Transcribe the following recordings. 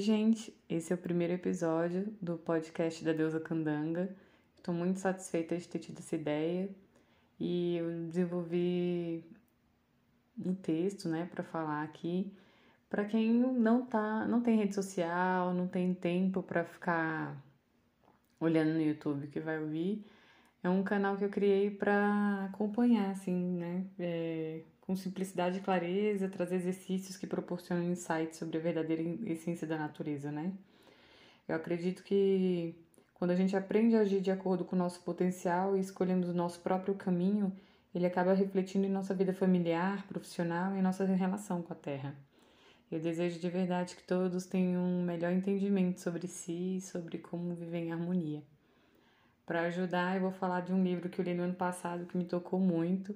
Oi, gente. Esse é o primeiro episódio do podcast da Deusa Candanga. Estou muito satisfeita de ter tido essa ideia e eu desenvolvi um texto, né, para falar aqui para quem não tá, não tem rede social, não tem tempo para ficar olhando no YouTube que vai ouvir. É um canal que eu criei para acompanhar, assim, né? É, com simplicidade e clareza, trazer exercícios que proporcionam insights sobre a verdadeira essência da natureza, né? Eu acredito que quando a gente aprende a agir de acordo com o nosso potencial e escolhemos o nosso próprio caminho, ele acaba refletindo em nossa vida familiar, profissional e em nossa relação com a Terra. Eu desejo de verdade que todos tenham um melhor entendimento sobre si e sobre como viver em harmonia. Para ajudar, eu vou falar de um livro que eu li no ano passado que me tocou muito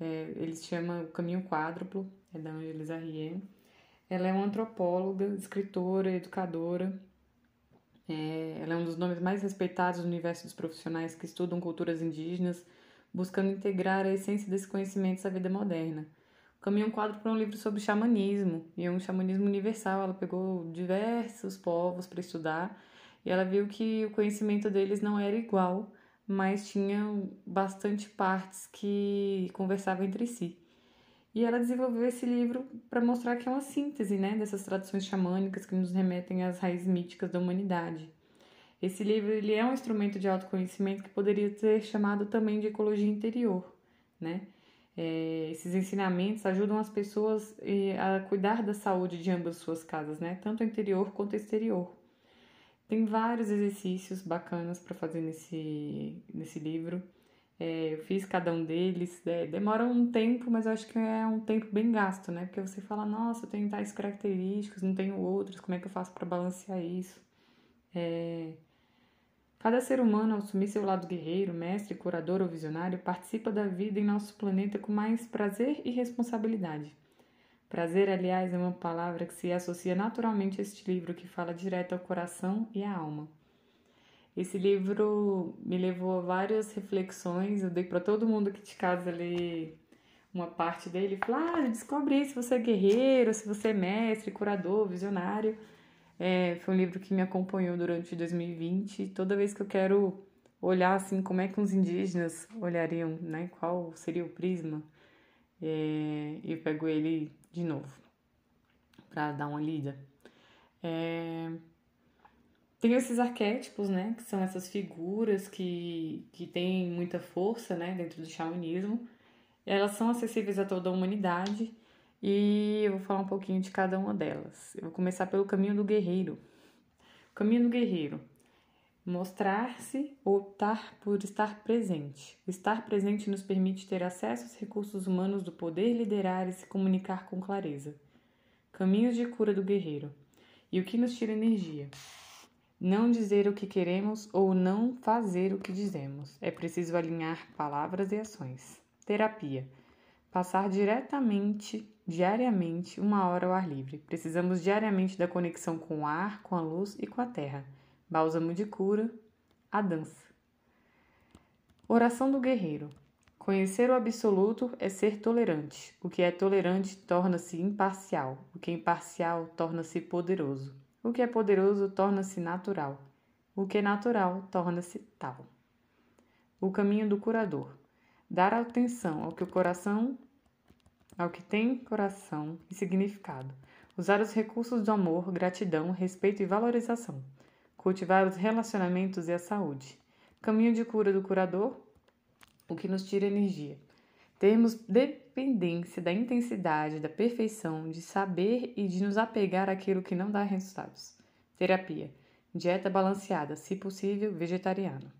é, ele se chama O Caminho Quádruplo, é da Angelisa Rien. Ela é uma antropóloga, escritora, educadora. É, ela é um dos nomes mais respeitados no universo dos profissionais que estudam culturas indígenas, buscando integrar a essência desse conhecimento à vida moderna. O Caminho Quádruplo é um livro sobre xamanismo, e é um xamanismo universal. Ela pegou diversos povos para estudar e ela viu que o conhecimento deles não era igual mas tinham bastante partes que conversavam entre si. E ela desenvolveu esse livro para mostrar que é uma síntese né, dessas tradições xamânicas que nos remetem às raízes míticas da humanidade. Esse livro ele é um instrumento de autoconhecimento que poderia ser chamado também de ecologia interior. Né? É, esses ensinamentos ajudam as pessoas eh, a cuidar da saúde de ambas suas casas, né? tanto interior quanto exterior. Tem vários exercícios bacanas para fazer nesse, nesse livro. É, eu fiz cada um deles. É, demora um tempo, mas eu acho que é um tempo bem gasto, né? Porque você fala, nossa, eu tenho tais características, não tenho outras, como é que eu faço para balancear isso? É... Cada ser humano, ao assumir seu lado guerreiro, mestre, curador ou visionário, participa da vida em nosso planeta com mais prazer e responsabilidade. Prazer, aliás, é uma palavra que se associa naturalmente a este livro que fala direto ao coração e à alma. Esse livro me levou a várias reflexões. Eu dei para todo mundo que de casa ler uma parte dele. Falei, ah, descobri se você é guerreiro, se você é mestre, curador, visionário. É, foi um livro que me acompanhou durante 2020. Toda vez que eu quero olhar assim como é que os indígenas olhariam, né? Qual seria o prisma? É, eu pego ele de novo para dar uma lida. É, tem esses arquétipos, né, que são essas figuras que, que têm muita força, né, dentro do xamanismo. Elas são acessíveis a toda a humanidade e eu vou falar um pouquinho de cada uma delas. Eu vou começar pelo caminho do guerreiro. O caminho do guerreiro Mostrar-se ou optar por estar presente. O estar presente nos permite ter acesso aos recursos humanos do poder liderar e se comunicar com clareza. Caminhos de cura do guerreiro. E o que nos tira energia? Não dizer o que queremos ou não fazer o que dizemos. É preciso alinhar palavras e ações. Terapia. Passar diretamente, diariamente, uma hora ao ar livre. Precisamos diariamente da conexão com o ar, com a luz e com a terra bálsamo de cura, a dança. Oração do guerreiro. Conhecer o absoluto é ser tolerante. O que é tolerante torna-se imparcial. O que é imparcial torna-se poderoso. O que é poderoso torna-se natural. O que é natural torna-se tal. O caminho do curador. Dar atenção ao que o coração ao que tem coração e significado. Usar os recursos do amor, gratidão, respeito e valorização cultivar os relacionamentos e a saúde. Caminho de cura do curador, o que nos tira energia. Termos dependência da intensidade, da perfeição, de saber e de nos apegar àquilo que não dá resultados. Terapia. Dieta balanceada, se possível, vegetariana.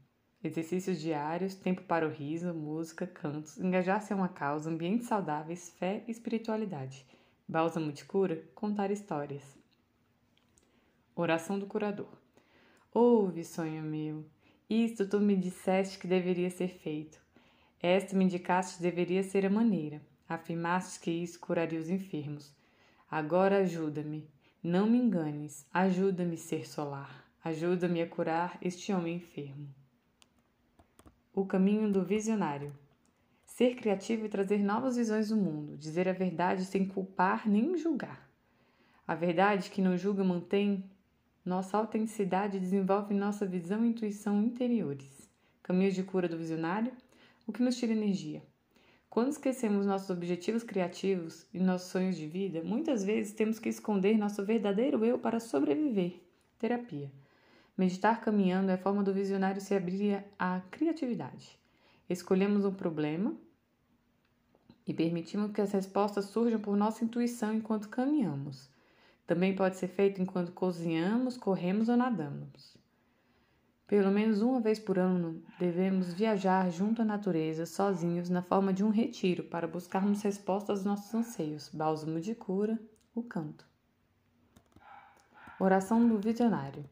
Exercícios diários, tempo para o riso, música, cantos, engajar-se a uma causa, ambientes saudáveis, fé e espiritualidade. Bálsamo de cura, contar histórias. Oração do curador. Ouve, sonho meu, isto tu me disseste que deveria ser feito. Esta me indicaste deveria ser a maneira. Afirmaste que isso curaria os enfermos. Agora ajuda-me. Não me enganes. Ajuda-me, ser solar. Ajuda-me a curar este homem enfermo. O caminho do visionário. Ser criativo e trazer novas visões do mundo. Dizer a verdade sem culpar nem julgar. A verdade que nos julga mantém nossa autenticidade desenvolve nossa visão e intuição interiores. Caminhos de cura do visionário, o que nos tira energia. Quando esquecemos nossos objetivos criativos e nossos sonhos de vida, muitas vezes temos que esconder nosso verdadeiro eu para sobreviver. Terapia. Meditar caminhando é a forma do visionário se abrir à criatividade. Escolhemos um problema e permitimos que as respostas surjam por nossa intuição enquanto caminhamos. Também pode ser feito enquanto cozinhamos, corremos ou nadamos. Pelo menos uma vez por ano, devemos viajar junto à natureza, sozinhos, na forma de um retiro, para buscarmos respostas aos nossos anseios. Bálsamo de cura, o canto. Oração do visionário.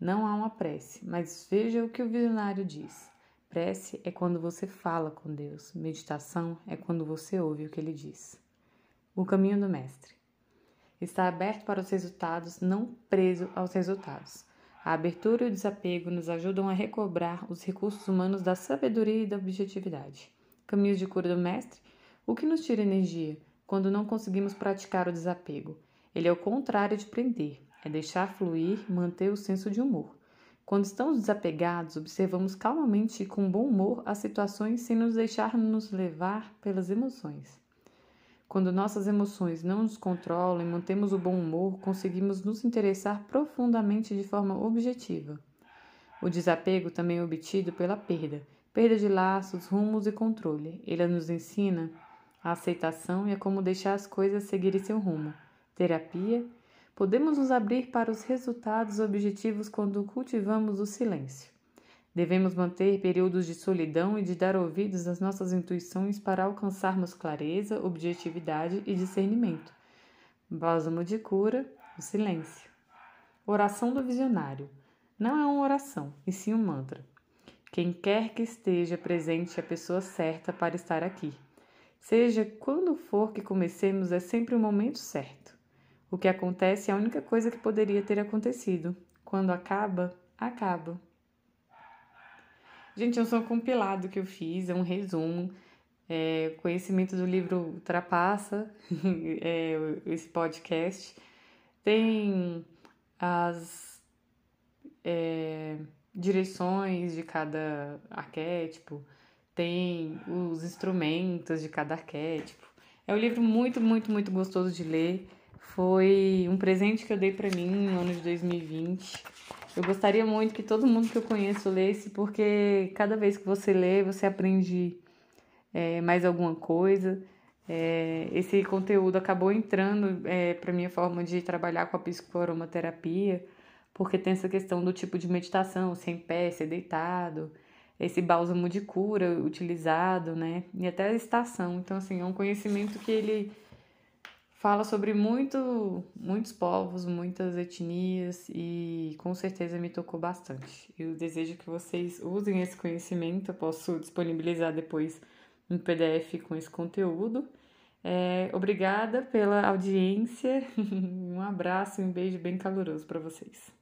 Não há uma prece, mas veja o que o visionário diz. Prece é quando você fala com Deus, meditação é quando você ouve o que ele diz. O caminho do Mestre está aberto para os resultados, não preso aos resultados. A abertura e o desapego nos ajudam a recobrar os recursos humanos da sabedoria e da objetividade. Caminhos de cura do mestre? O que nos tira energia quando não conseguimos praticar o desapego? Ele é o contrário de prender, é deixar fluir, manter o senso de humor. Quando estamos desapegados, observamos calmamente e com bom humor as situações sem nos deixar nos levar pelas emoções. Quando nossas emoções não nos controlam e mantemos o bom humor, conseguimos nos interessar profundamente de forma objetiva. O desapego também é obtido pela perda, perda de laços, rumos e controle. Ele nos ensina a aceitação e a como deixar as coisas seguirem seu rumo. Terapia. Podemos nos abrir para os resultados objetivos quando cultivamos o silêncio. Devemos manter períodos de solidão e de dar ouvidos às nossas intuições para alcançarmos clareza, objetividade e discernimento. Bálsamo de cura, o silêncio. Oração do visionário. Não é uma oração, e sim um mantra. Quem quer que esteja presente é a pessoa certa para estar aqui. Seja quando for que comecemos, é sempre o momento certo. O que acontece é a única coisa que poderia ter acontecido. Quando acaba, acaba. Gente, é um compilado que eu fiz, é um resumo. É, conhecimento do livro ultrapassa é, esse podcast. Tem as é, direções de cada arquétipo, tem os instrumentos de cada arquétipo. É um livro muito, muito, muito gostoso de ler. Foi um presente que eu dei para mim no ano de 2020. Eu gostaria muito que todo mundo que eu conheço lesse, porque cada vez que você lê, você aprende é, mais alguma coisa. É, esse conteúdo acabou entrando é, para minha forma de trabalhar com a psicoaromaterapia, porque tem essa questão do tipo de meditação, sem pé, ser deitado, esse bálsamo de cura utilizado, né? E até a estação. Então, assim, é um conhecimento que ele fala sobre muito, muitos povos, muitas etnias e com certeza me tocou bastante. Eu desejo que vocês usem esse conhecimento, eu posso disponibilizar depois um PDF com esse conteúdo. É, obrigada pela audiência, um abraço e um beijo bem caloroso para vocês.